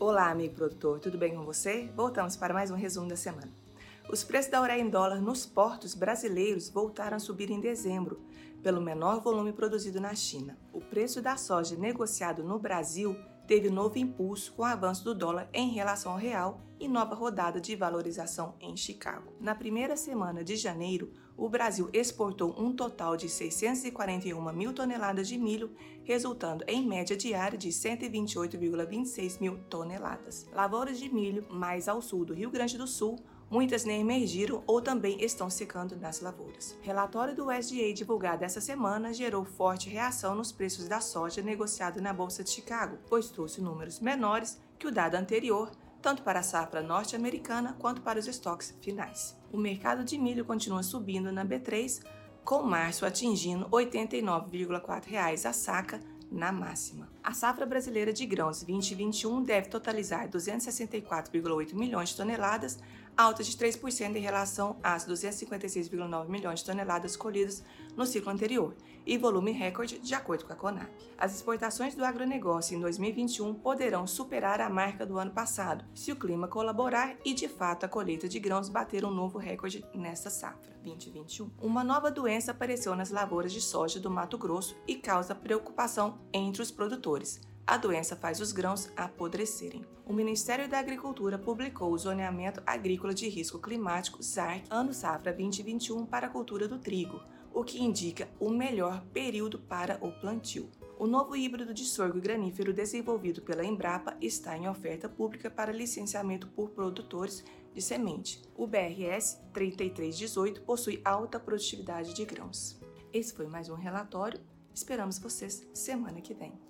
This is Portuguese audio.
Olá, amigo produtor, tudo bem com você? Voltamos para mais um resumo da semana. Os preços da ureia em dólar nos portos brasileiros voltaram a subir em dezembro, pelo menor volume produzido na China. O preço da soja negociado no Brasil teve novo impulso com o avanço do dólar em relação ao real e nova rodada de valorização em Chicago. Na primeira semana de janeiro, o Brasil exportou um total de 641 mil toneladas de milho, resultando em média diária de 128,26 mil toneladas. Lavouras de milho mais ao sul do Rio Grande do Sul Muitas nem emergiram ou também estão secando nas lavouras. Relatório do USDA divulgado essa semana gerou forte reação nos preços da soja negociado na Bolsa de Chicago, pois trouxe números menores que o dado anterior, tanto para a safra norte-americana quanto para os estoques finais. O mercado de milho continua subindo na B3, com março atingindo R$ 89,4 a saca na máxima. A safra brasileira de grãos 2021 deve totalizar 264,8 milhões de toneladas, alta de 3% em relação às 256,9 milhões de toneladas colhidas no ciclo anterior, e volume recorde de acordo com a Conab. As exportações do agronegócio em 2021 poderão superar a marca do ano passado, se o clima colaborar e de fato a colheita de grãos bater um novo recorde nesta safra 2021. Uma nova doença apareceu nas lavouras de soja do Mato Grosso e causa preocupação entre os produtores a doença faz os grãos apodrecerem. O Ministério da Agricultura publicou o Zoneamento Agrícola de Risco Climático ZARC ano safra 2021 para a cultura do trigo, o que indica o melhor período para o plantio. O novo híbrido de sorgo granífero desenvolvido pela Embrapa está em oferta pública para licenciamento por produtores de semente. O BRS 3318 possui alta produtividade de grãos. Esse foi mais um relatório. Esperamos vocês semana que vem.